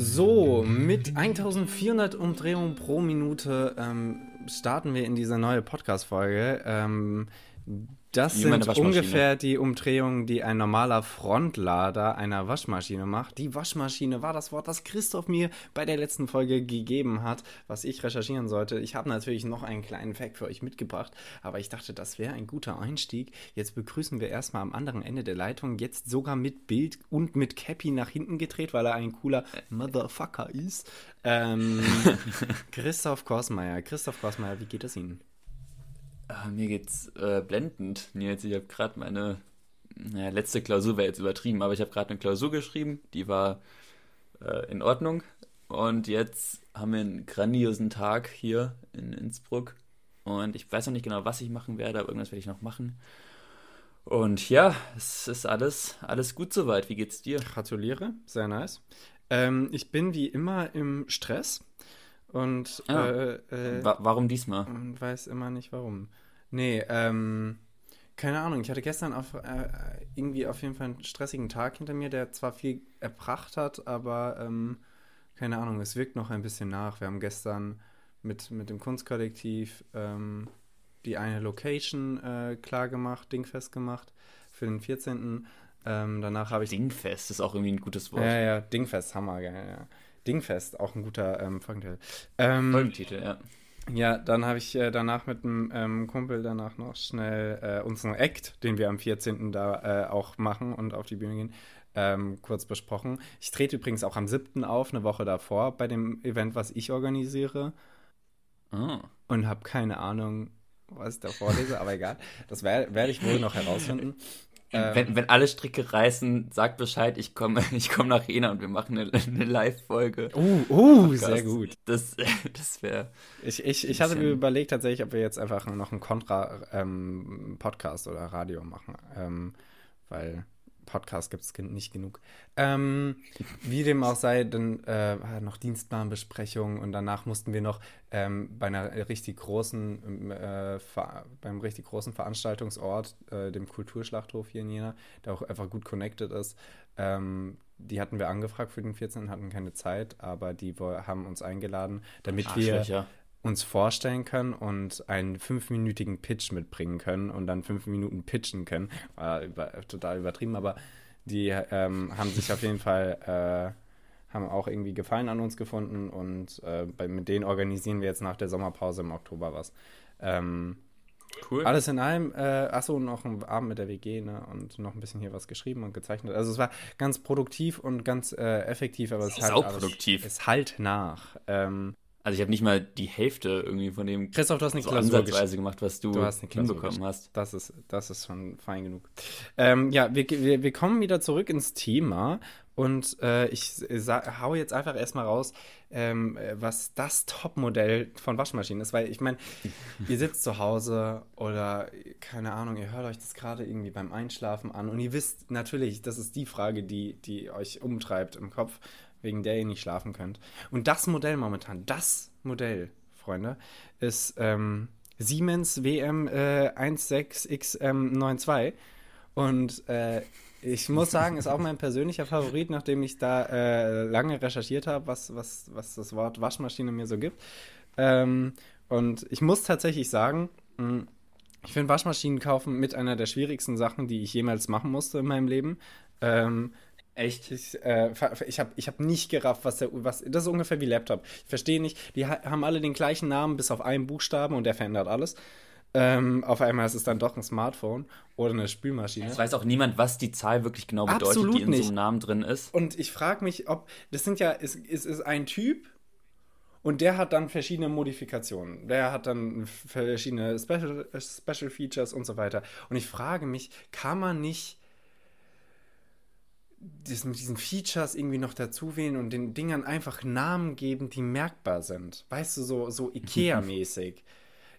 So, mit 1400 Umdrehungen pro Minute ähm, starten wir in diese neue Podcast-Folge. Ähm, das Wie sind ungefähr die Umdrehungen, die ein normaler Frontlader einer Waschmaschine macht. Die Waschmaschine war das Wort, das Christoph mir bei der letzten Folge gegeben hat, was ich recherchieren sollte. Ich habe natürlich noch einen kleinen Fact für euch mitgebracht, aber ich dachte, das wäre ein guter Einstieg. Jetzt begrüßen wir erstmal am anderen Ende der Leitung, jetzt sogar mit Bild und mit Cappy nach hinten gedreht, weil er ein cooler Motherfucker ist. Ähm, Christoph Korsmeier. Christoph Korsmeier, wie geht es Ihnen? Ah, mir geht's äh, blendend, Nils. Ich habe gerade meine naja, letzte Klausur wäre jetzt übertrieben, aber ich habe gerade eine Klausur geschrieben, die war äh, in Ordnung. Und jetzt haben wir einen grandiosen Tag hier in Innsbruck. Und ich weiß noch nicht genau, was ich machen werde, aber irgendwas werde ich noch machen. Und ja, es ist alles, alles gut soweit. Wie geht's dir? Gratuliere, sehr nice. Ähm, ich bin wie immer im Stress und Ah. äh, äh, Wa warum diesmal? und weiß immer nicht warum. Nee, ähm, keine Ahnung. Ich hatte gestern auf, äh, irgendwie auf jeden Fall einen stressigen Tag hinter mir, der zwar viel erbracht hat, aber ähm, keine Ahnung, es wirkt noch ein bisschen nach. Wir haben gestern mit, mit dem Kunstkollektiv ähm, die eine Location äh, klar gemacht, dingfest gemacht für den 14. Ähm, danach habe ich Dingfest ist auch irgendwie ein gutes Wort. ja, ja, Dingfest, Hammer, geil, ja. Dingfest, auch ein guter ähm, Folgentitel. Ähm, Folgentitel, ja. ja, dann habe ich äh, danach mit einem ähm, Kumpel danach noch schnell äh, unseren Act, den wir am 14. da äh, auch machen und auf die Bühne gehen, ähm, kurz besprochen. Ich trete übrigens auch am 7. auf, eine Woche davor, bei dem Event, was ich organisiere Ah. und habe keine Ahnung, was ich da vorlese, aber egal. Das wer werde ich wohl noch herausfinden. Ähm, Wenn, wenn alle Stricke reißen, sag Bescheid, ich komme ich komm nach Jena und wir machen eine, eine Live-Folge. Uh, uh, Podcast. sehr gut. Das, das wäre. Ich, ich, ich hatte mir überlegt tatsächlich, ob wir jetzt einfach noch einen Kontra-Podcast oder Radio machen, ähm, weil Podcast gibt es nicht genug. Ähm, wie dem auch sei, dann äh, noch Dienstplanbesprechung und danach mussten wir noch ähm, bei einer richtig großen, ähm, äh, beim richtig großen Veranstaltungsort, äh, dem Kulturschlachthof hier in Jena, der auch einfach gut connected ist, ähm, die hatten wir angefragt für den 14. hatten keine Zeit, aber die haben uns eingeladen, damit wir. Uns vorstellen können und einen fünfminütigen Pitch mitbringen können und dann fünf Minuten pitchen können. War über, total übertrieben, aber die ähm, haben sich auf jeden Fall, äh, haben auch irgendwie Gefallen an uns gefunden und äh, bei, mit denen organisieren wir jetzt nach der Sommerpause im Oktober was. Ähm, Cool. alles in allem, äh, achso, noch ein Abend mit der WG, ne, und noch ein bisschen hier was geschrieben und gezeichnet. Also es war ganz produktiv und ganz äh, effektiv, aber es ist halt Sauproduktiv. Alles, es halt nach. Ähm, Also ich habe nicht mal die Hälfte irgendwie von dem Christoph, du hast eine so Klausur ansatzweise gemacht, was du, Du hast hinbekommen hast. Das ist, das ist schon fein genug. Ähm, ja, wir, wir, wir kommen wieder zurück ins Thema und äh, ich sa- hau jetzt einfach erstmal raus, ähm, äh, was das Topmodell von Waschmaschinen ist, weil ich meine, ihr sitzt zu Hause oder keine Ahnung, ihr hört euch das gerade irgendwie beim Einschlafen an und ihr wisst natürlich, das ist die Frage, die, die euch umtreibt im Kopf, wegen der ihr nicht schlafen könnt. Und das Modell momentan, das Modell, Freunde, ist ähm, Siemens WM äh, 16XM92. Und äh, ich muss sagen, ist auch mein persönlicher Favorit, nachdem ich da äh, lange recherchiert habe, was, was, was das Wort Waschmaschine mir so gibt. Ähm, und ich muss tatsächlich sagen, mh, ich finde Waschmaschinen kaufen mit einer der schwierigsten Sachen, die ich jemals machen musste in meinem Leben. Ähm, Echt? ich, äh, ich habe ich hab nicht gerafft, was der, was, das ist ungefähr wie Laptop. Ich verstehe nicht, die ha haben alle den gleichen Namen bis auf einen Buchstaben und der verändert alles. Ähm, auf einmal ist es dann doch ein Smartphone oder eine Spülmaschine. Es weiß auch niemand, was die Zahl wirklich genau bedeutet, Absolut die in so nicht. einem Namen drin ist. Und ich frage mich, ob, das sind ja, es, es ist ein Typ und der hat dann verschiedene Modifikationen. Der hat dann verschiedene Special, Special Features und so weiter. Und ich frage mich, kann man nicht das mit diesen Features irgendwie noch dazu wählen und den Dingern einfach Namen geben, die merkbar sind? Weißt du, so, so Ikea-mäßig.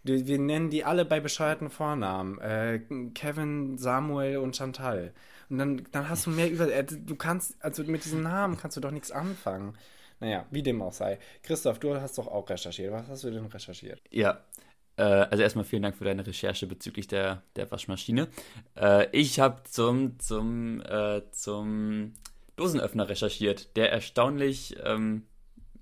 Wir nennen die alle bei bescheuerten Vornamen. Äh, Kevin, Samuel und Chantal. Und dann, dann hast du mehr über. Äh, du kannst, also mit diesen Namen kannst du doch nichts anfangen. Naja, wie dem auch sei. Christoph, du hast doch auch recherchiert. Was hast du denn recherchiert? Ja. Äh, also erstmal vielen Dank für deine Recherche bezüglich der, der Waschmaschine. Äh, ich habe zum, zum, äh, zum Dosenöffner recherchiert, der erstaunlich, ähm,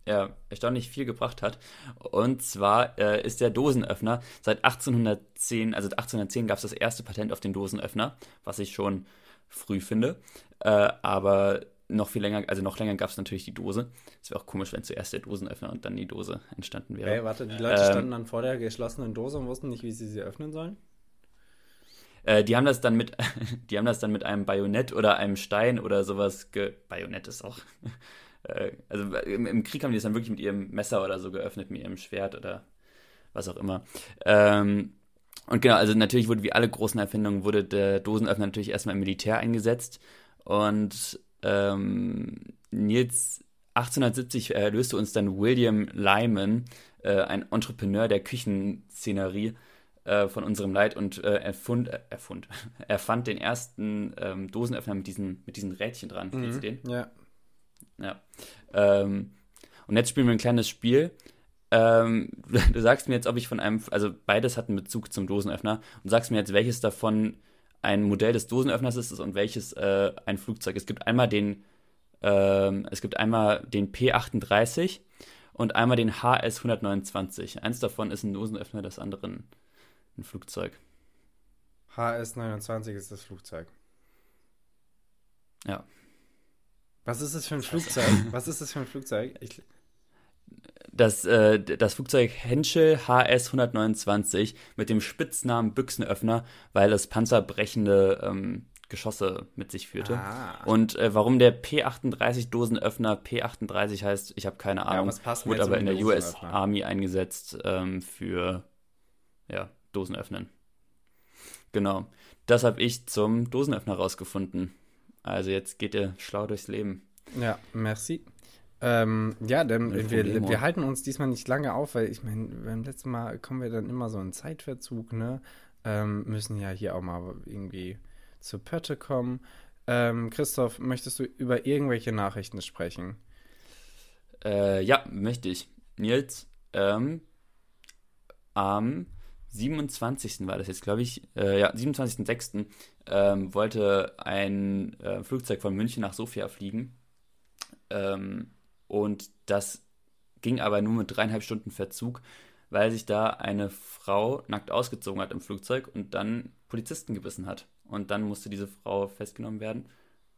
ja, erstaunlich viel gebracht hat. Und zwar äh, ist der Dosenöffner seit 1810, also 1810 gab es das erste Patent auf den Dosenöffner, was ich schon früh finde. Äh, aber noch viel länger, also noch länger gab es natürlich die Dose. Es wäre auch komisch, wenn zuerst der Dosenöffner und dann die Dose entstanden wäre. Hey, warte, die Leute ähm, standen dann vor der geschlossenen Dose und wussten nicht, wie sie sie öffnen sollen? Äh, die haben das dann mit, die haben das dann mit einem Bajonett oder einem Stein oder sowas ge. Bajonett ist auch. äh, also im, im, Krieg haben die das dann wirklich mit ihrem Messer oder so geöffnet, mit ihrem Schwert oder was auch immer. Ähm, und genau, also natürlich wurde wie alle großen Erfindungen, wurde der Dosenöffner natürlich erstmal im Militär eingesetzt. Und ähm, Nils 1870 äh, löste uns dann William Lyman, äh, ein Entrepreneur der Küchenszenerie, äh, von unserem Leid und äh, erfund, äh, erfund, erfand den ersten ähm, Dosenöffner mit diesen, mit diesen Rädchen dran. Mhm. Kennst du den? Ja. Ja. Ähm, und jetzt spielen wir ein kleines Spiel. Ähm, du sagst mir jetzt, ob ich von einem, also beides hat einen Bezug zum Dosenöffner und sagst mir jetzt, welches davon ein Modell des Dosenöffners ist und welches äh, ein Flugzeug. Es gibt einmal den, ähm, es gibt einmal den P38 und einmal den HS 129. Eins davon ist ein Dosenöffner, das andere ein Flugzeug. HS 29 ist das Flugzeug. Ja. Was ist das für ein Flugzeug? Was ist das für ein Flugzeug? Ich, das, äh, das Flugzeug Henschel HS 129 mit dem Spitznamen Büchsenöffner, weil es panzerbrechende ähm, Geschosse mit sich führte. Ah. Und äh, warum der P38 Dosenöffner P38 heißt, ich habe keine Ahnung. Ja, wurde aber in der US Army eingesetzt ähm, für ja, Dosen öffnen. Genau. Das habe ich zum Dosenöffner rausgefunden. Also jetzt geht ihr schlau durchs Leben. Ja, merci. Ähm, ja, denn wir, wir, halten uns diesmal nicht lange auf, weil ich meine, beim letzten Mal kommen wir dann immer so in Zeitverzug, ne? Ähm, müssen ja hier auch mal irgendwie zur Pötte kommen. Ähm, Christoph, möchtest du über irgendwelche Nachrichten sprechen? Äh, ja, möchte ich. Nils, ähm, am 27. war das jetzt, glaube ich, äh, ja, 27.06. Ähm, wollte ein äh, Flugzeug von München nach Sofia fliegen. Ähm, und das ging aber nur mit dreieinhalb Stunden Verzug, weil sich da eine Frau nackt ausgezogen hat im Flugzeug und dann Polizisten gebissen hat. Und dann musste diese Frau festgenommen werden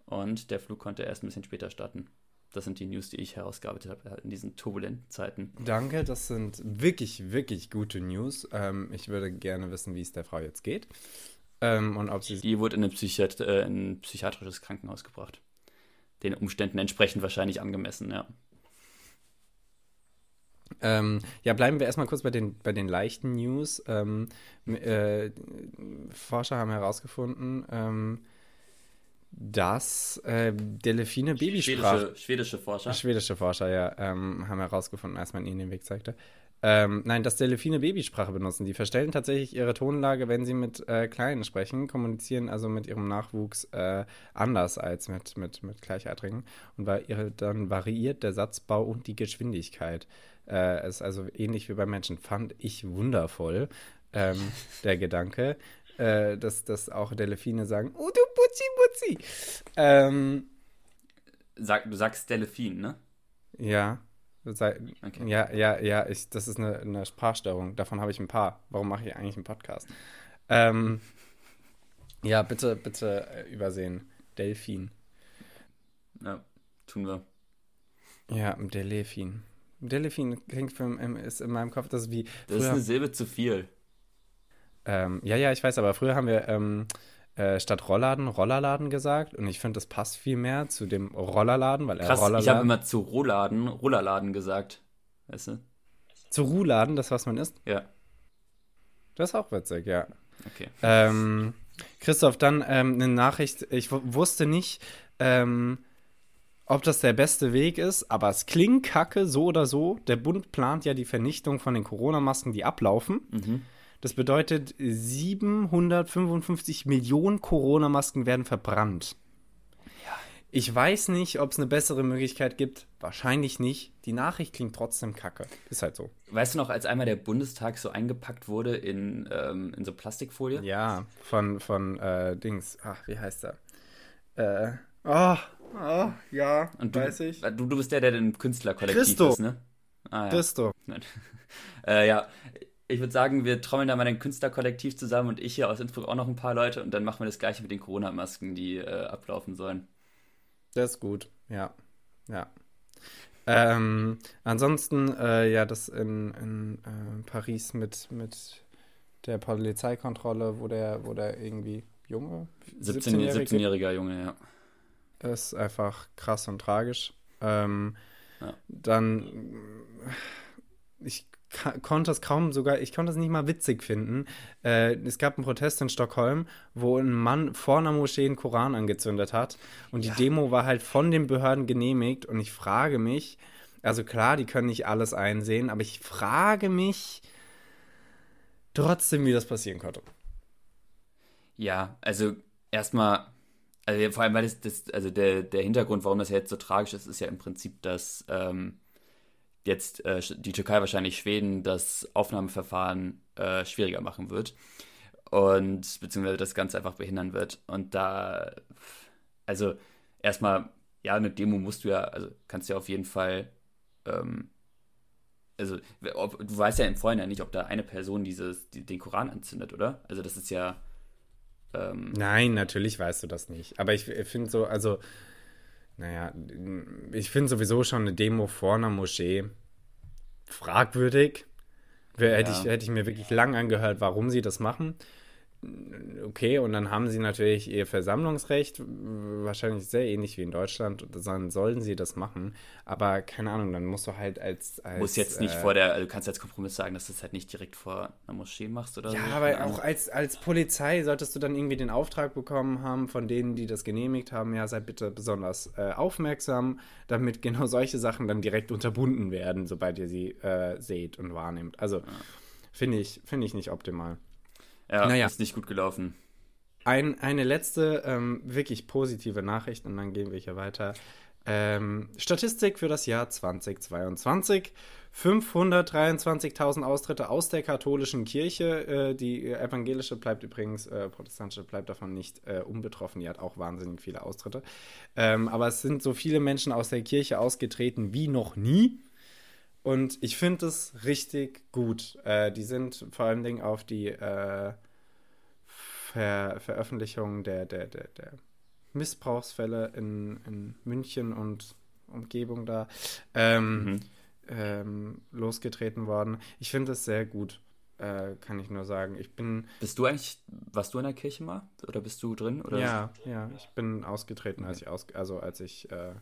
und der Flug konnte erst ein bisschen später starten. Das sind die News, die ich herausgearbeitet habe in diesen turbulenten Zeiten. Danke, das sind wirklich, wirklich gute News. Ähm, ich würde gerne wissen, wie es der Frau jetzt geht. Ähm, und ob sie die wurde in, eine Psychiat äh, in ein psychiatrisches Krankenhaus gebracht. Den Umständen entsprechend wahrscheinlich angemessen, ja. Ähm, ja, bleiben wir erstmal kurz bei den, bei den leichten News. Ähm, äh, Forscher haben herausgefunden, ähm, dass äh, Delfine Babysprache. Schwedische, schwedische Forscher. Schwedische Forscher, ja, ähm, haben herausgefunden, als man ihnen den Weg zeigte. Ähm, nein, dass Delfine Babysprache benutzen. Die verstellen tatsächlich ihre Tonlage, wenn sie mit äh, Kleinen sprechen, kommunizieren also mit ihrem Nachwuchs äh, anders als mit, mit, mit Gleichaltrigen. Und weil ihre, dann variiert der Satzbau und die Geschwindigkeit. Äh, ist also ähnlich wie bei Menschen. Fand ich wundervoll, ähm, der Gedanke äh, dass, dass auch Delfine sagen, oh du Butzi Butzi. Ähm, Sag, du sagst Delfin, ne? Ja. Okay. Ja, ja, ja, ich, das ist eine, eine Sprachstörung. Davon habe ich ein paar. Warum mache ich eigentlich einen Podcast? Ähm, ja, bitte, bitte äh, übersehen. Delfin. Ja, tun wir. Ja, Delfin. Delfin klingt für, ist in meinem Kopf, das ist wie. Das ist eine Silbe zu viel. Ähm, ja, ja, ich weiß, aber früher haben wir ähm, äh, statt Rollladen Rollerladen gesagt und ich finde, das passt viel mehr zu dem Rollerladen, weil er Krass, Rollerladen. Ich habe immer zu Rohladen Rollerladen gesagt. Weißt du? Zu Ruhladen, das was man isst? Ja. Das ist auch witzig, ja. Okay. Ähm, Christoph, dann ähm, eine Nachricht. Ich wusste nicht, ähm, ob das der beste Weg ist, aber es klingt kacke, so oder so. Der Bund plant ja die Vernichtung von den Corona-Masken, die ablaufen. Mhm. Das bedeutet, 755 Millionen Corona-Masken werden verbrannt. Ja. Ich weiß nicht, ob es eine bessere Möglichkeit gibt. Wahrscheinlich nicht. Die Nachricht klingt trotzdem kacke. Ist halt so. Weißt du noch, als einmal der Bundestag so eingepackt wurde in, ähm, in so Plastikfolie? Ja, von, von äh, Dings. Ach, wie heißt er? Äh, oh, Oh, ja, Und du, weiß ich. Du, du bist der, der im Künstlerkollektiv Christo. ist, ne? Ah, ja. Christo. Äh, ja, ich würde sagen, wir trommeln da mal ein Künstlerkollektiv zusammen und ich hier aus Innsbruck auch noch ein paar Leute und dann machen wir das gleiche mit den Corona-Masken, die äh, ablaufen sollen. Das ist gut, ja. Ja. Ähm, ansonsten, äh, ja, das in, in äh, Paris mit, mit der Polizeikontrolle, wo der, wo der irgendwie Junge, 17 17-Jährige 17-jähriger Junge, ja. ist einfach krass und tragisch. Ähm, Ja. Dann, ich konnte es kaum sogar, ich konnte es nicht mal witzig finden. Äh, es gab einen Protest in Stockholm, wo ein Mann vor einer Moschee einen Koran angezündet hat. Und die Demo war halt von den Behörden genehmigt. Und ich frage mich, also klar, die können nicht alles einsehen, aber ich frage mich trotzdem, wie das passieren konnte. Ja, also erstmal, also vor allem, weil das, das also der, der Hintergrund, warum das jetzt so tragisch ist, ist ja im Prinzip, dass ähm, jetzt äh, die Türkei wahrscheinlich Schweden das Aufnahmeverfahren äh, schwieriger machen wird und beziehungsweise das Ganze einfach behindern wird. Und da, also erstmal, ja, eine Demo musst du ja, also kannst du ja auf jeden Fall, ähm, also ob, du weißt ja im Vorhinein nicht, ob da eine Person dieses, die, den Koran anzündet, oder? Also das ist ja ähm, Nein, natürlich weißt du das nicht. Aber ich finde so, also, naja, ich finde sowieso schon eine Demo vor einer Moschee fragwürdig. Hätte, Ja. ich, hätte ich mir wirklich lang angehört, warum sie das machen. Okay, und dann haben sie natürlich ihr Versammlungsrecht, wahrscheinlich sehr ähnlich wie in Deutschland, und dann sollen sie das machen. Aber keine Ahnung, dann musst du halt als. als muss jetzt nicht äh, vor der, also du kannst als Kompromiss sagen, dass du es halt nicht direkt vor einer Moschee machst oder Ja, so. aber Keine Ahnung. auch als, als Polizei solltest du dann irgendwie den Auftrag bekommen haben von denen, die das genehmigt haben, ja, seid bitte besonders äh, aufmerksam, damit genau solche Sachen dann direkt unterbunden werden, sobald ihr sie äh, seht und wahrnehmt. Also finde ich, finde ich nicht optimal. Ja, naja. ist nicht gut gelaufen. Ein, eine letzte ähm, wirklich positive Nachricht und dann gehen wir hier weiter. Ähm, Statistik für das Jahr 2022. 523.000 Austritte aus der katholischen Kirche. Äh, die evangelische bleibt übrigens, äh, protestantische bleibt davon nicht äh, unbetroffen. Die hat auch wahnsinnig viele Austritte. Ähm, aber es sind so viele Menschen aus der Kirche ausgetreten wie noch nie. Und ich finde es richtig gut. Äh, die sind vor allen Dingen auf die äh, Ver Veröffentlichung der, der, der, der Missbrauchsfälle in, in München und Umgebung da ähm, Mhm. ähm, losgetreten worden. Ich finde es sehr gut, äh, kann ich nur sagen. Ich bin, Bist du eigentlich, warst du in der Kirche mal? Oder bist du drin? Oder? ja, ja, ich bin ausgetreten, als ich aus, also als ich äh,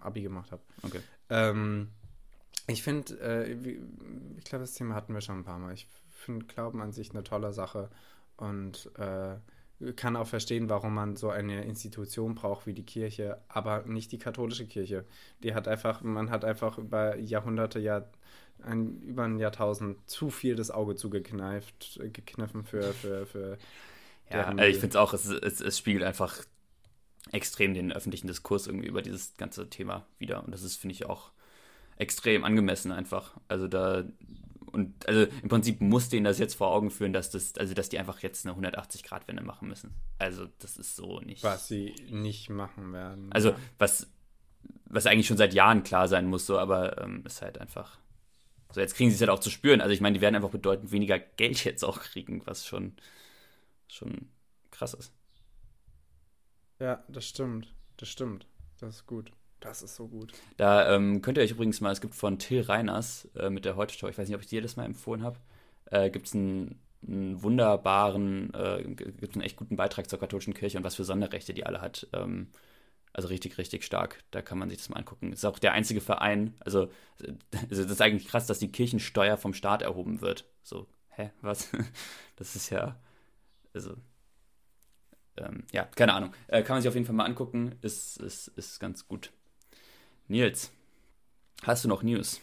Abi gemacht habe. Okay. Ähm, ich finde, äh, ich glaube, das Thema hatten wir schon ein paar Mal. Ich finde Glauben an sich eine tolle Sache und äh, kann auch verstehen, warum man so eine Institution braucht wie die Kirche, aber nicht die katholische Kirche. Die hat einfach, man hat einfach über Jahrhunderte, Jahr, ein, über ein Jahrtausend zu viel das Auge zugekneift, äh, gekniffen für, für, für Ja, also ich finde es auch, es, es, es spiegelt einfach extrem den öffentlichen Diskurs irgendwie über dieses ganze Thema wieder. Und das ist, finde ich, auch extrem angemessen einfach. Also da, und also im Prinzip muss denen das jetzt vor Augen führen, dass das, also dass die einfach jetzt eine 180-Grad-Wende machen müssen. Also das ist so nicht. was sie nicht machen werden. Also was, was eigentlich schon seit Jahren klar sein muss, so, aber ähm, ist halt einfach. So, jetzt kriegen sie es halt auch zu spüren. Also ich meine, die werden einfach bedeutend weniger Geld jetzt auch kriegen, was schon, schon krass ist. Ja, das stimmt. Das stimmt. Das ist gut. Das ist so gut. Da ähm, könnt ihr euch übrigens mal, es gibt von Till Reiners äh, mit der Heute Show, ich weiß nicht, ob ich dir das mal empfohlen habe, äh, gibt es einen, einen wunderbaren, äh, gibt einen echt guten Beitrag zur katholischen Kirche und was für Sonderrechte die alle hat. Ähm, also richtig, richtig stark. Da kann man sich das mal angucken. Ist auch der einzige Verein, also, also das ist eigentlich krass, dass die Kirchensteuer vom Staat erhoben wird. So, hä, was? Das ist ja, also, ähm, ja, keine Ahnung. Äh, kann man sich auf jeden Fall mal angucken. Ist, ist, ist ganz gut. Nils, hast du noch News?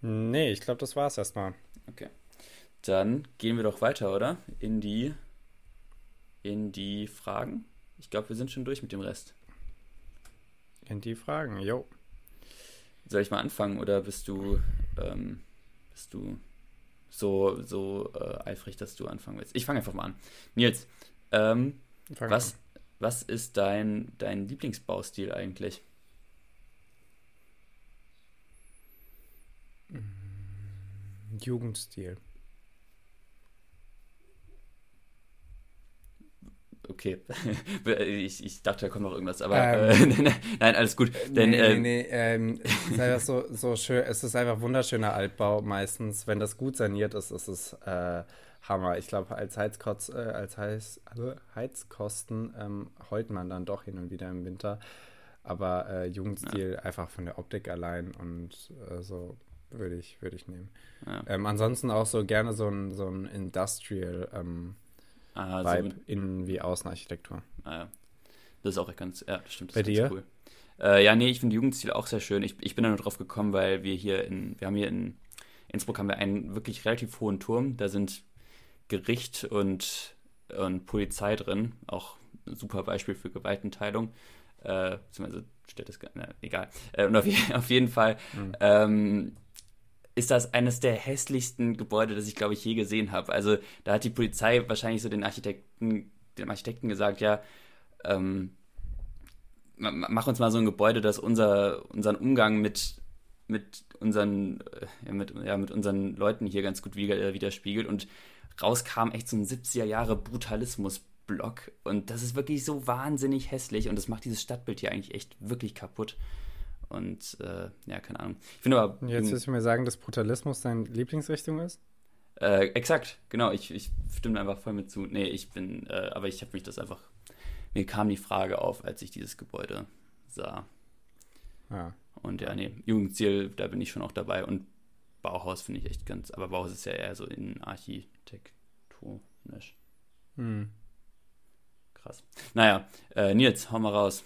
Nee, ich glaube, das war's erstmal. Okay. Dann gehen wir doch weiter, oder? In die, in die Fragen. Ich glaube, wir sind schon durch mit dem Rest. In die Fragen, jo. Soll ich mal anfangen oder bist du, ähm, bist du so, so äh, eifrig, dass du anfangen willst? Ich fange einfach mal an. Nils, ähm, was, was ist dein, dein Lieblingsbaustil eigentlich? Jugendstil. Okay, ich, ich dachte, da kommt noch irgendwas, aber ähm, äh, nein, alles gut. Denn, nee, äh, nee, nee, ähm, es ist einfach so, so schön, es ist einfach wunderschöner Altbau meistens. Wenn das gut saniert ist, ist es äh, Hammer. Ich glaube, als, Heizkotz, äh, als Heiz, Heizkosten ähm, heult man dann doch hin und wieder im Winter. Aber äh, Jugendstil ja. einfach von der Optik allein und äh, so würde ich, würd ich nehmen. Ja. Ähm, ansonsten auch so gerne so ein, so ein Industrial ähm, ah, Vibe, so innen wie Außenarchitektur. Ah, ja. Das ist auch ganz, ja, das stimmt. Das Bei dir? Cool. Äh, ja, nee, ich finde Jugendstil auch sehr schön. Ich, ich bin da nur drauf gekommen, weil wir hier in, wir haben hier in Innsbruck haben wir einen wirklich relativ hohen Turm. Da sind Gericht und, und Polizei drin. Auch ein super Beispiel für Gewaltenteilung. Äh, beziehungsweise steht das, na, egal. Äh, und auf, auf, jeden Fall mhm. ähm, ist das eines der hässlichsten Gebäude, das ich, glaube ich, je gesehen habe. Also da hat die Polizei wahrscheinlich so den Architekten, dem Architekten gesagt, ja, ähm, mach uns mal so ein Gebäude, das unser, unseren Umgang mit, mit, unseren, äh, ja, mit, ja, mit unseren Leuten hier ganz gut äh, widerspiegelt. Und rauskam echt so ein 70er Jahre Brutalismus-Block. Und das ist wirklich so wahnsinnig hässlich und das macht dieses Stadtbild hier eigentlich echt wirklich kaputt. Und äh, ja, keine Ahnung. Ich finde aber. Jetzt willst du mir sagen, dass Brutalismus deine Lieblingsrichtung ist? Äh, exakt, genau. Ich, ich stimme einfach voll mit zu. Nee, ich bin, äh, aber ich habe mich das einfach. Mir kam die Frage auf, als ich dieses Gebäude sah. Ja. Und ja, nee, Jugendziel, da bin ich schon auch dabei. Und Bauhaus finde ich echt ganz. Aber Bauhaus ist ja eher so in architektonisch. Hm. Krass. Naja, äh, Nils, hau mal raus.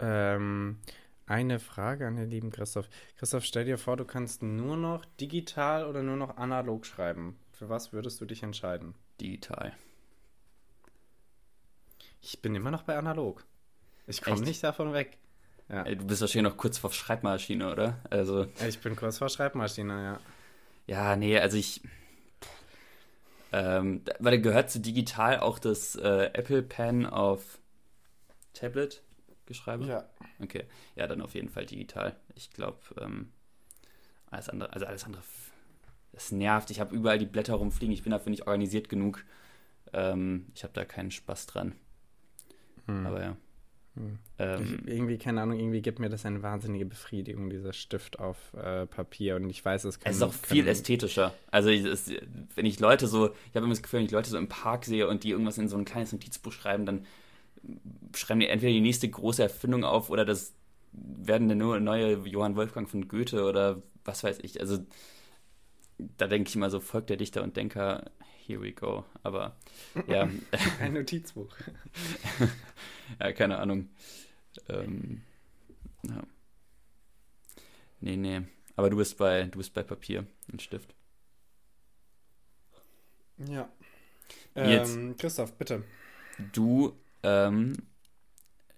Ähm, eine Frage an den lieben Christoph. Christoph, stell dir vor, du kannst nur noch digital oder nur noch analog schreiben. Für was würdest du dich entscheiden? Digital. Ich bin immer noch bei analog. Ich komme nicht davon weg. Ja. Ey, du bist wahrscheinlich noch kurz vor Schreibmaschine, oder? Also. Ich bin kurz vor Schreibmaschine, ja. Ja, nee, also ich. Ähm, weil gehört zu digital auch das äh, Apple Pen auf Tablet? geschreibe? Ja. Okay, ja, dann auf jeden Fall digital. Ich glaube, ähm, alles andere, also alles andere, das nervt. Ich habe überall die Blätter rumfliegen. Ich bin dafür nicht organisiert genug. Ähm, ich habe da keinen Spaß dran. Hm. Aber ja. Hm. Ähm, ich, irgendwie, keine Ahnung, irgendwie gibt mir das eine wahnsinnige Befriedigung, dieser Stift auf äh, Papier. Und ich weiß, es kann. Es ist auch viel ästhetischer. Also, es, wenn ich Leute so, ich habe immer das Gefühl, wenn ich Leute so im Park sehe und die irgendwas in so ein kleines Notizbuch schreiben, dann schreiben die entweder die nächste große Erfindung auf oder das werden dann nur neue Johann Wolfgang von Goethe oder was weiß ich. Also da denke ich immer so, folgt der Dichter und Denker, here we go. Aber ja. Ein Notizbuch. ja, keine Ahnung. Ähm, ja. Nee, nee. Aber du bist bei, du bist bei Papier und Stift. Ja. Ähm, Christoph, bitte. Du ähm,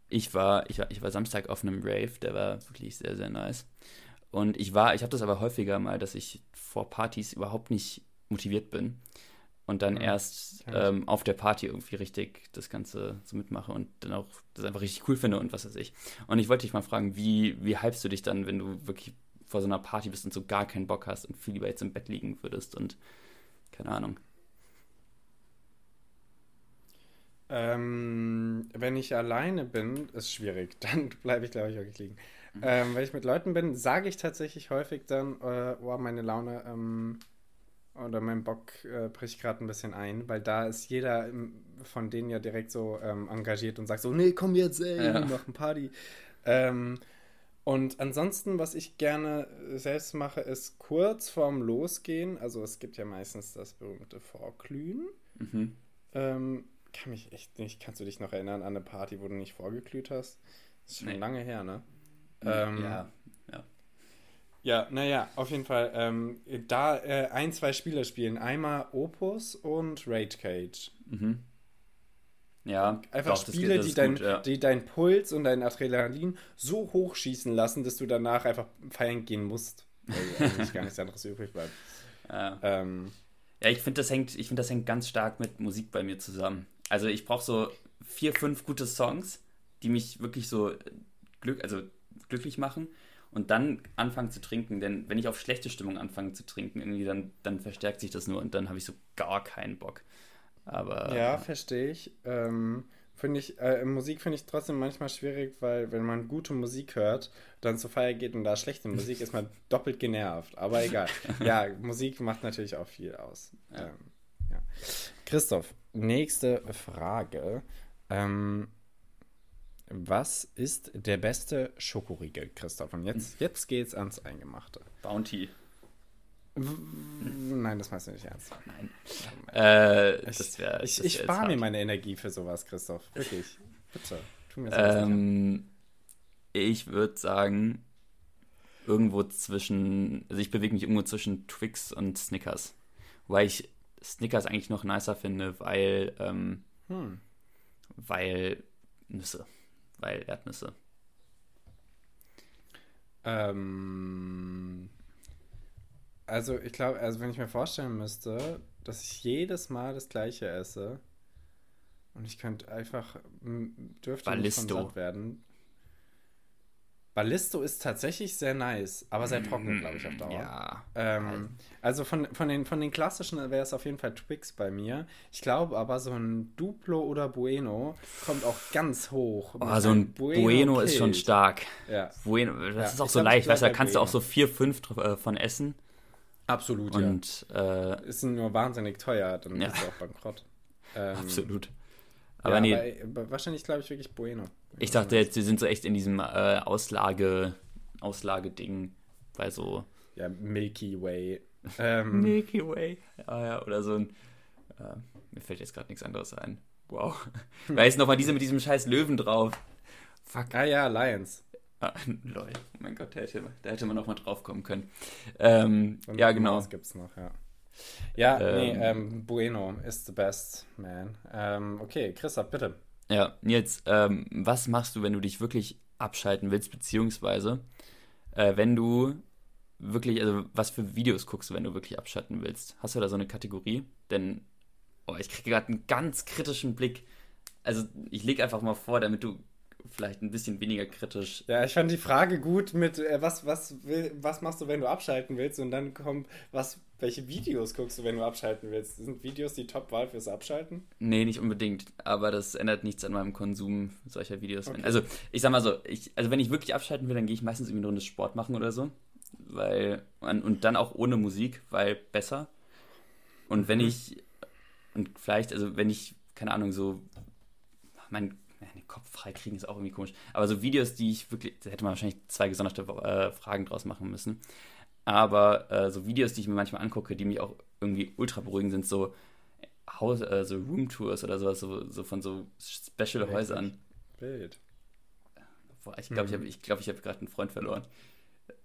ich, war, ich, war, ich war Samstag auf einem Rave, der war wirklich sehr, sehr nice. Und ich war, ich habe das aber häufiger mal, dass ich vor Partys überhaupt nicht motiviert bin und dann ja, erst ähm, auf der Party irgendwie richtig das Ganze so mitmache und dann auch das einfach richtig cool finde und was weiß ich. Und ich wollte dich mal fragen, wie, wie hypst du dich dann, wenn du wirklich vor so einer Party bist und so gar keinen Bock hast und viel lieber jetzt im Bett liegen würdest und keine Ahnung. Ähm, wenn ich alleine bin, ist schwierig. Dann bleibe ich, glaube ich, wirklich liegen. Mhm. Ähm, wenn ich mit Leuten bin, sage ich tatsächlich häufig dann, äh, oh, meine Laune ähm, oder mein Bock äh, bricht gerade ein bisschen ein, weil da ist jeder von denen ja direkt so ähm, engagiert und sagt so, nee, komm jetzt, ey, ja. wir machen Party. Ähm, und ansonsten, was ich gerne selbst mache, ist kurz vorm Losgehen, also es gibt ja meistens das berühmte Vorglühen. Mhm. Ähm, kann mich echt nicht. Kannst du dich noch erinnern an eine Party, wo du nicht vorgeglüht hast? Das ist schon nee. lange her, ne? Ähm, ja, ja. Ja, naja, auf jeden Fall. Ähm, da äh, ein, zwei Spieler spielen. Einmal Opus und Rage Cage. Mhm. Ja, einfach doch, Spiele, geht, die, dein, gut, ja. die dein Puls und dein Adrenalin so hoch schießen lassen, dass du danach einfach feiern gehen musst. Weil eigentlich gar nichts anderes übrig bleibt. Ja, ähm, ja ich finde, das, hängt, find, das hängt ganz stark mit Musik bei mir zusammen. Also ich brauche so vier, fünf gute Songs, die mich wirklich so glück, also glücklich machen und dann anfangen zu trinken. Denn wenn ich auf schlechte Stimmung anfange zu trinken, irgendwie dann, dann verstärkt sich das nur und dann habe ich so gar keinen Bock. Aber. Ja, verstehe ich. Ähm, finde ich, äh, Musik finde ich trotzdem manchmal schwierig, weil wenn man gute Musik hört, dann zur Feier geht und da schlechte Musik, ist man doppelt genervt. Aber egal. Ja, Musik macht natürlich auch viel aus. Ja. Ähm, ja. Christoph, nächste Frage. Ähm, was ist der beste Schokoriegel, Christoph? Und jetzt, jetzt geht's ans Eingemachte. Bounty. Nein, das meinst du nicht ernst. Nein. Äh, Ich, das wär, ich, ich spare mir meine Energie für sowas, Christoph. Wirklich. Bitte. Tu mir. Ähm, ich würde sagen, irgendwo zwischen, also ich bewege mich irgendwo zwischen Twix und Snickers. Wobei ich Snickers eigentlich noch nicer finde, weil, ähm, Hm. weil Nüsse, weil Erdnüsse. Ähm, also ich glaube, also wenn ich mir vorstellen müsste, dass ich jedes Mal das gleiche esse und ich könnte einfach, dürfte nicht von Ballisto. satt werden. Ballisto ist tatsächlich sehr nice, aber sehr trocken, glaube ich, auf Dauer. Ja. Ähm, also von, von, den, von den klassischen wäre es auf jeden Fall Twix bei mir. Ich glaube aber, so ein Duplo oder Bueno kommt auch ganz hoch. Oh, so ein einem Bueno, ist schon stark. Ja, Bueno, das Ja, ist auch so glaub, ich leicht, weißt du, da kannst du auch Bueno. so vier, fünf äh, von essen. absolut, ja. Und äh, Ist nur wahnsinnig teuer, dann Ja. ist er auch bankrott. Ähm, absolut. Aber Aber nee, aber, aber wahrscheinlich glaube ich wirklich Bueno. ich dachte jetzt, sie sind so echt in diesem äh, Auslage, Auslageding, bei so Ja, Milky Way. Ähm, Milky Way. Ja, ja, oder so ein. Äh, mir fällt jetzt gerade nichts anderes ein. Wow. Da ist nochmal diese mit diesem scheiß Löwen drauf. Fuck. ah ja, Lions. Ah, lol. Oh mein Gott, da hätte, da hätte man noch mal drauf kommen können. Ähm, ja, genau. Was gibt's noch, ja. Ja, nee, Ähm. ähm, Bueno is the best, man. Ähm, okay, Christoph, bitte. Ja, jetzt, ähm, was machst du, wenn du dich wirklich abschalten willst, beziehungsweise äh, wenn du wirklich, also was für Videos guckst du, wenn du wirklich abschalten willst? Hast du da so eine Kategorie? Denn, oh, ich kriege gerade einen ganz kritischen Blick. Also, ich lege einfach mal vor, damit du vielleicht ein bisschen weniger kritisch. Ja, ich fand die Frage gut mit, äh, was, was, will, was machst du, wenn du abschalten willst? Und dann kommt, was, welche Videos guckst du, wenn du abschalten willst? Sind Videos die Top-Wahl fürs Abschalten? Nee, nicht unbedingt, aber das ändert nichts an meinem Konsum solcher Videos. Okay. Also, ich sag mal so, ich, also wenn ich wirklich abschalten will, dann gehe ich meistens irgendwie eine Runde Sport machen oder so. Weil, und, und dann auch ohne Musik, weil besser. Und wenn Mhm. ich, und vielleicht, also wenn ich, keine Ahnung, so, mein, meinen Kopf frei kriegen ist auch irgendwie komisch. Aber so Videos, die ich wirklich, da hätte man wahrscheinlich zwei gesonderte äh, Fragen draus machen müssen. Aber äh, so Videos, die ich mir manchmal angucke, die mich auch irgendwie ultra beruhigen, sind so Haus, äh, so Roomtours oder sowas, so, so von so Special-Häusern. Bild. Boah, ich glaube, ich Mhm. habe ich glaub, ich hab gerade einen Freund verloren.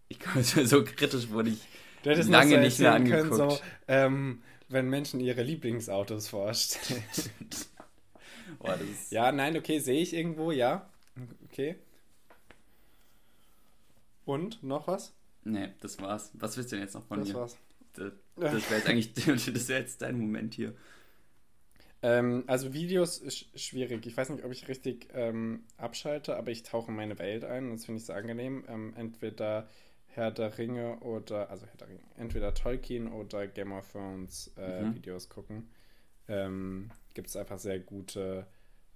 Ich glaube, so kritisch wurde ich. Lange nicht mehr erzählen können, so, angeguckt. ähm, wenn Menschen ihre Lieblingsautos vorstellen. Boah, ja, nein, okay, sehe ich irgendwo, ja. Okay. Und, noch was? Nee, das war's. Was willst du denn jetzt noch von Das mir? war's. Das, das wäre jetzt eigentlich, das wäre jetzt dein Moment hier. Ähm, also Videos ist schwierig. Ich weiß nicht, ob ich richtig ähm, abschalte, aber ich tauche in meine Welt ein. Das finde ich sehr angenehm. Ähm, entweder Herr der Ringe oder, also Herr der Ringe, entweder Tolkien oder Game of Thrones äh, Mhm. Videos gucken. Ähm, Gibt es einfach sehr gute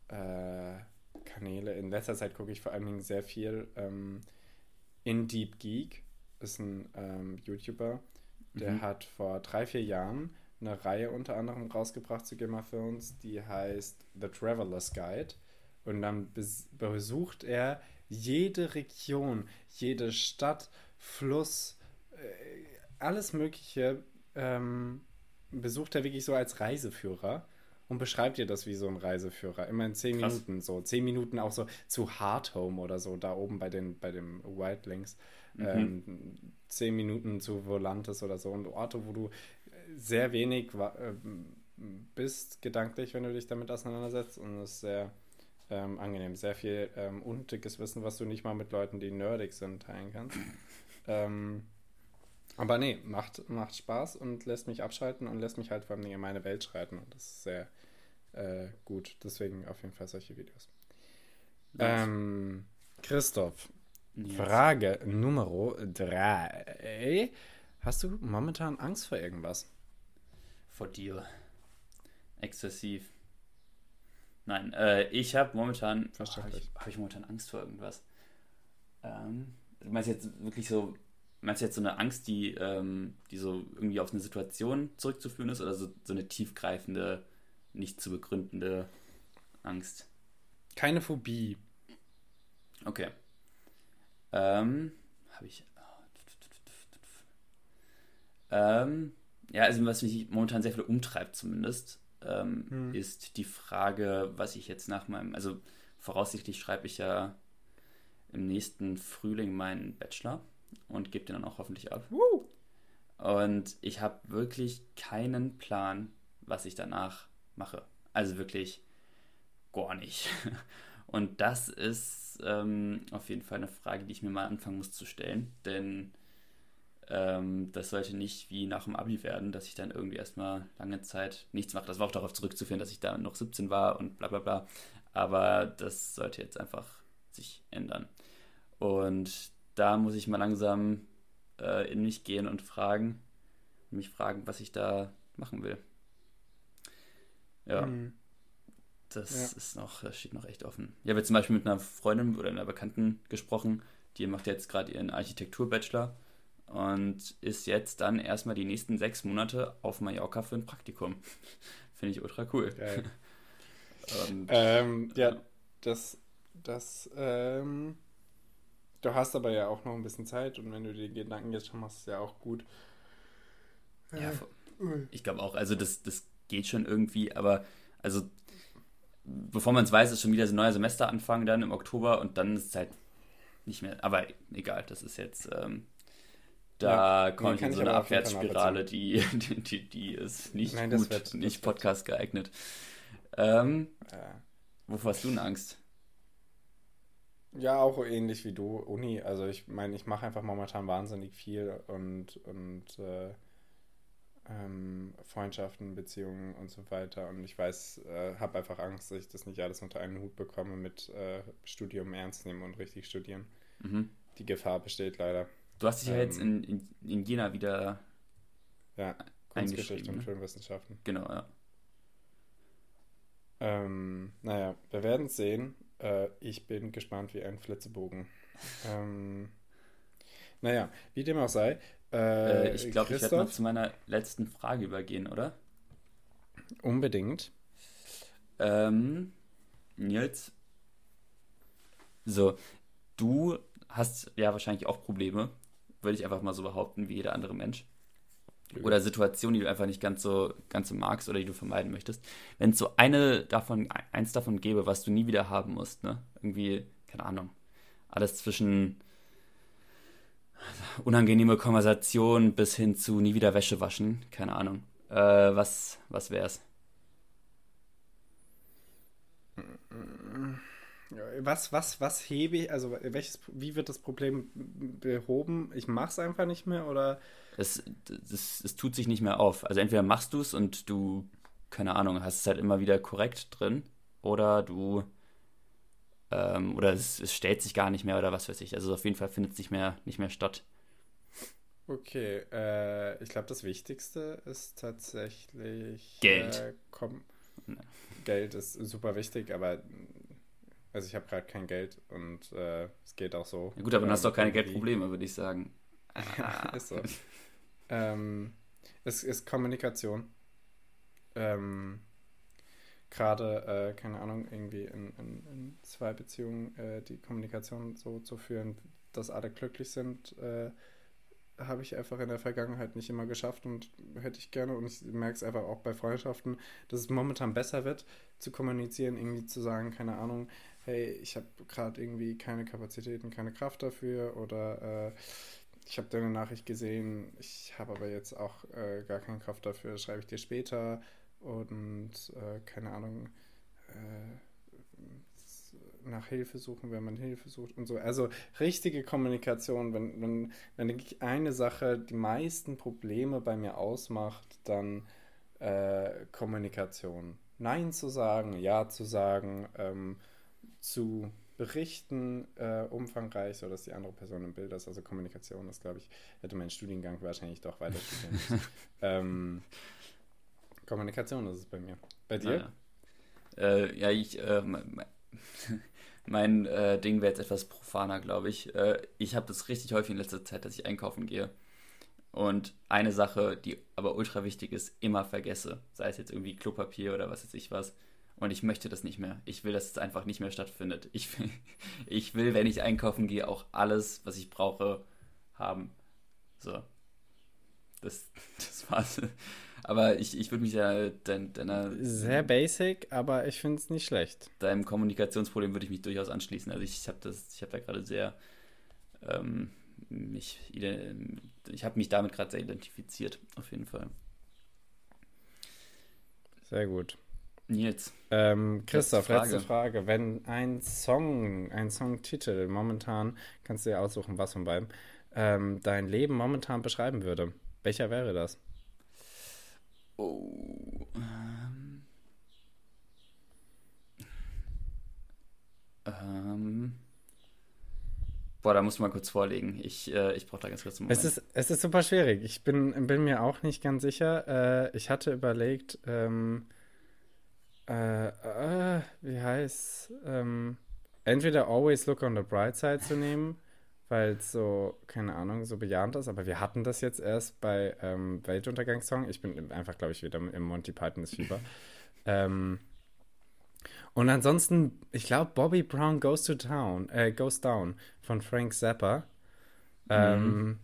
äh, Kanäle. In letzter Zeit gucke ich vor allen Dingen sehr viel. Ähm, In Deep Geek ist ein ähm, YouTuber, der Mhm. hat vor drei, vier Jahren eine Reihe unter anderem rausgebracht zu Game of Thrones, die heißt The Traveler's Guide. Und dann bes besucht er jede Region, jede Stadt, Fluss, äh, alles Mögliche ähm, besucht er wirklich so als Reiseführer und beschreibt dir das wie so ein Reiseführer. Immer in zehn Krass. Minuten so. Zehn Minuten auch so zu Hard Home oder so, da oben bei den bei dem Wildlings. Mhm. Ähm, zehn Minuten zu Volantis oder so und Orte, wo du sehr wenig ähm, bist, gedanklich, wenn du dich damit auseinandersetzt. Und es ist sehr ähm, angenehm. Sehr viel ähm, unnötiges Wissen, was du nicht mal mit Leuten, die nerdig sind, teilen kannst. ähm, aber nee, macht, macht Spaß und lässt mich abschalten und lässt mich halt vor allem in meine Welt schreiten. Und das ist sehr äh, gut. Deswegen auf jeden Fall solche Videos. Ähm, Christoph, Frage Nummer drei. Hast du momentan Angst vor irgendwas? Vor dir. Exzessiv. Nein, äh, ich habe momentan. Habe Verständlich. ich, hab ich momentan Angst vor irgendwas? Ähm, du meinst jetzt wirklich so. Meinst du jetzt so eine Angst, die, ähm, die so irgendwie auf eine Situation zurückzuführen ist oder so, so eine tiefgreifende, nicht zu begründende Angst? Keine Phobie. Okay. Ähm, habe ich. Ähm, ja, also was mich momentan sehr viel umtreibt zumindest, ähm, Hm. ist die Frage, was ich jetzt nach meinem, also voraussichtlich schreibe ich ja im nächsten Frühling meinen Bachelor und gebe den dann auch hoffentlich ab. Und ich habe wirklich keinen Plan, was ich danach mache. Also wirklich gar nicht. Und das ist ähm, auf jeden Fall eine Frage, die ich mir mal anfangen muss zu stellen. Denn ähm, das sollte nicht wie nach dem Abi werden, dass ich dann irgendwie erstmal lange Zeit nichts mache. Das war auch darauf zurückzuführen, dass ich da noch 17 war und bla bla bla. Aber das sollte jetzt einfach sich ändern. Und da muss ich mal langsam äh, in mich gehen und fragen, mich fragen, was ich da machen will. Ja. Hm. Das Ja. ist noch, das steht noch echt offen. Ich habe jetzt zum Beispiel mit einer Freundin oder einer Bekannten gesprochen, die macht jetzt gerade ihren Architektur-Bachelor und ist jetzt dann erstmal die nächsten sechs Monate auf Mallorca für ein Praktikum. Finde ich ultra cool. Und, Ähm, ja, das, das, ähm, du hast aber ja auch noch ein bisschen Zeit und wenn du die Gedanken jetzt schon machst, ist ja auch gut. ja, Äh, ich glaube auch, also das, das geht schon irgendwie, aber also bevor man es weiß, ist schon wieder so ein neuer Semesteranfang dann im Oktober und dann ist es halt nicht mehr, aber egal, das ist jetzt, ähm, da Ja, komme nee, ich kann in so eine Abwärtsspirale, die, die, die, die ist nicht Nein, gut, wird- nicht wird- Podcast geeignet. Ähm, äh, wovor hast du denn Angst? Ja, auch ähnlich wie du, Uni. Also ich meine, ich mache einfach momentan wahnsinnig viel und, und äh, ähm, Freundschaften, Beziehungen und so weiter. Und ich weiß, äh, habe einfach Angst, dass ich das nicht alles unter einen Hut bekomme mit äh, Studium ernst nehmen und richtig studieren. Mhm. Die Gefahr besteht leider. Du hast dich ja jetzt Ähm, in, in, in Jena wieder, Ja, Kunstgeschichte Eingeschrieben, und ne? Filmwissenschaften. genau, ja. Ähm, naja, wir werden es sehen. Äh, ich bin gespannt wie ein Flitzebogen. ähm, naja, wie dem auch sei. Äh, Äh, ich glaube, ich werde mal zu meiner letzten Frage übergehen, oder? unbedingt. Ähm, Nils, so, du hast ja wahrscheinlich auch Probleme, würde ich einfach mal so behaupten, wie jeder andere Mensch. Oder Situationen, die du einfach nicht ganz so, ganz so magst oder die du vermeiden möchtest. Wenn es so eine davon, eins davon gäbe, was du nie wieder haben musst, ne? Irgendwie, keine Ahnung, alles zwischen unangenehme Konversation bis hin zu nie wieder Wäsche waschen, keine Ahnung. Äh, was, was wär's? Was, was, was hebe ich, also welches, wie wird das Problem behoben? Ich mache es einfach nicht mehr oder? es, es, es tut sich nicht mehr auf. Also entweder machst du es und du, keine Ahnung, hast es halt immer wieder korrekt drin, oder du, ähm, oder es, es stellt sich gar nicht mehr oder was weiß ich. Also auf jeden Fall findet es nicht mehr, nicht mehr statt. Okay, äh, ich glaube, das Wichtigste ist tatsächlich Geld. Äh, komm, Ja. Geld ist super wichtig, aber also ich habe gerade kein Geld und äh, es geht auch so. Ja, gut, aber dann Ähm, hast du auch keine irgendwie. Geldprobleme, würde ich sagen. ist so. ähm, es ist Kommunikation. Ähm, Gerade, äh, keine Ahnung, irgendwie in, in, in zwei Beziehungen äh, die Kommunikation so zu führen, dass alle glücklich sind, äh, habe ich einfach in der Vergangenheit nicht immer geschafft und hätte ich gerne. Und ich merke es einfach auch bei Freundschaften, dass es momentan besser wird, zu kommunizieren, irgendwie zu sagen, keine Ahnung, hey, ich habe gerade irgendwie keine Kapazitäten, keine Kraft dafür oder äh, ich habe deine Nachricht gesehen, ich habe aber jetzt auch äh, gar keine Kraft dafür, schreibe ich dir später und äh, keine Ahnung, äh, nach Hilfe suchen, wenn man Hilfe sucht und so. Also richtige Kommunikation, wenn, wenn, wenn eine Sache die meisten Probleme bei mir ausmacht, dann äh, Kommunikation. Nein zu sagen, Ja zu sagen, ähm, zu berichten, äh, umfangreich, sodass die andere Person im Bild ist. Also Kommunikation ist, glaube ich, hätte mein Studiengang wahrscheinlich doch weiter studieren ähm, Kommunikation ist es bei mir. Bei dir? Ja, äh, ja ich, äh, mein, äh, Ding wäre jetzt etwas profaner, glaube ich. Äh, ich habe das richtig häufig in letzter Zeit, dass ich einkaufen gehe. Und eine Sache, die aber ultra wichtig ist, immer vergesse. Sei es jetzt irgendwie Klopapier oder was weiß ich was. Und ich möchte das nicht mehr. Ich will, dass es einfach nicht mehr stattfindet. Ich will, ich will, wenn ich einkaufen gehe, auch alles, was ich brauche, haben. So. Das, das war's. Aber ich, ich würde mich ja dein, deiner. Sehr basic, aber ich finde es nicht schlecht. Deinem Kommunikationsproblem würde ich mich durchaus anschließen. Also ich habe das, ich habe da gerade sehr. Ähm, mich, ich habe mich damit gerade sehr identifiziert, auf jeden Fall. Sehr gut. Nils. Ähm, Christoph, letzte Frage. letzte Frage. Wenn ein Song, ein Songtitel momentan, kannst du dir aussuchen, was von beiden, ähm, dein Leben momentan beschreiben würde, welcher wäre das? Oh. Ähm. Ähm. Boah, da muss man kurz vorlegen. Ich, äh, ich brauche da ganz kurz einen Moment. Es ist, es ist super schwierig. Ich bin, bin mir auch nicht ganz sicher. Äh, ich hatte überlegt, ähm, äh, äh, wie heißt ähm, entweder Always Look on the Bright Side zu nehmen, weil es so, keine Ahnung, so bejahend ist, aber wir hatten das jetzt erst bei ähm, Weltuntergangssong. Ich bin einfach, glaube ich, wieder im Monty Python Fieber. ähm, und ansonsten, ich glaube, Bobby Brown Goes to Town, äh, Goes Down von Frank Zappa. Ähm, mhm.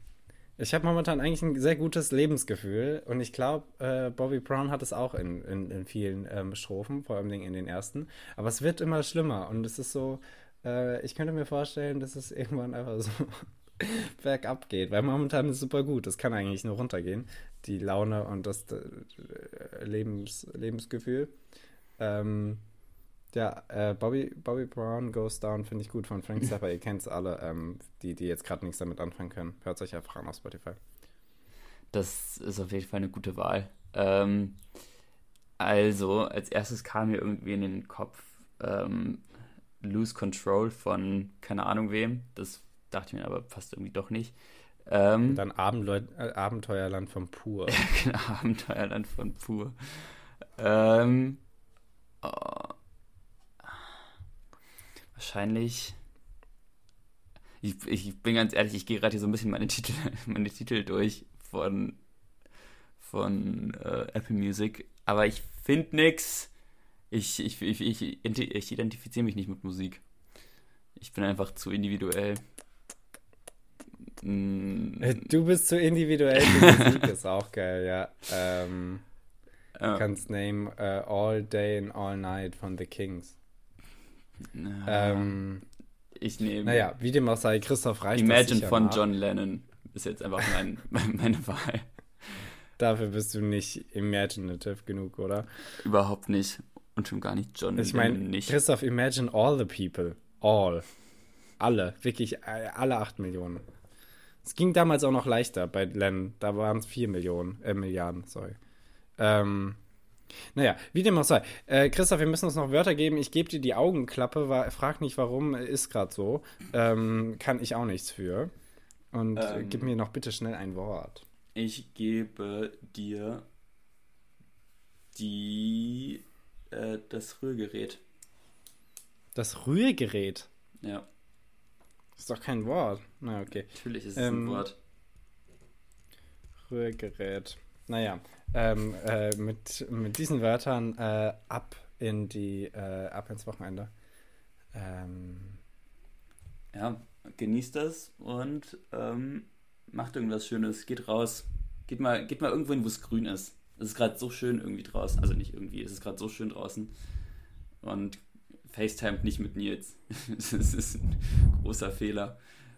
Ich habe momentan eigentlich ein sehr gutes Lebensgefühl und ich glaube, äh, Bobby Brown hat es auch in, in, in vielen ähm, Strophen, vor allem in den ersten. Aber es wird immer schlimmer und es ist so, äh, ich könnte mir vorstellen, dass es irgendwann einfach so bergab geht, weil momentan ist es super gut. Es kann eigentlich nur runtergehen, die Laune und das äh, Lebens, Lebensgefühl. Ähm, ja, äh, Bobby, Bobby Brown Goes Down finde ich gut von Frank Zappa. Ihr kennt es alle, ähm, die, die jetzt gerade nichts damit anfangen können. Hört euch einfach an auf Spotify. Das ist auf jeden Fall eine gute Wahl. Ähm, also, als erstes kam mir irgendwie in den Kopf ähm, Lose Control von keine Ahnung wem. Das dachte ich mir aber fast irgendwie doch nicht. Ähm, dann Abendleut äh, Abenteuerland von Pur. genau, Abenteuerland von Pur. Ähm, oh, wahrscheinlich. Ich, ich bin ganz ehrlich, ich gehe gerade hier so ein bisschen meine Titel, meine Titel durch von, von äh, Apple Music, aber ich finde nichts. Ich, ich, ich, ich, ich identifiziere mich nicht mit Musik. Ich bin einfach zu individuell. Mm. Du bist zu individuell, die Musik ist auch geil, ja. Ähm, ja. Kannst name uh, All Day and All Night von The Kings. Ähm, ich nehme. Naja, wie dem auch sei, Christoph reicht Imagine von nach. John Lennon ist jetzt einfach mein, meine Wahl. Dafür bist du nicht imaginative genug, oder? Überhaupt nicht. Und schon gar nicht John ich mein, Lennon nicht. Christoph, imagine all the people. All. Alle. Wirklich äh, alle acht Millionen. Es ging damals auch noch leichter bei Lennon. Da waren es vier Millionen, äh, Milliarden, sorry. Ähm, naja, wie dem auch sei. Äh, Christoph, wir müssen uns noch Wörter geben. Ich gebe dir die Augenklappe, war, frag nicht warum, ist gerade so. Ähm, kann ich auch nichts für. Und ähm, gib mir noch bitte schnell ein Wort. Ich gebe dir die äh, das Rührgerät. Das Rührgerät? Ja. ist doch kein Wort. Na, okay. Natürlich ist es ähm, ein Wort. Rührgerät. Naja, ähm, äh, mit, mit diesen Wörtern äh, ab in die, äh, ab ins Wochenende. Ähm, ja, genießt das und ähm, macht irgendwas Schönes. Geht raus. Geht mal, geht mal irgendwo hin, wo es grün ist. Es ist gerade so schön irgendwie draußen. Also nicht irgendwie, es ist gerade so schön draußen. Und FaceTime nicht mit Nils. das ist ein großer Fehler.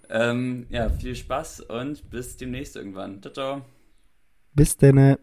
Ähm, ja, viel Spaß und bis demnächst irgendwann. Ciao, ciao. Bis denne.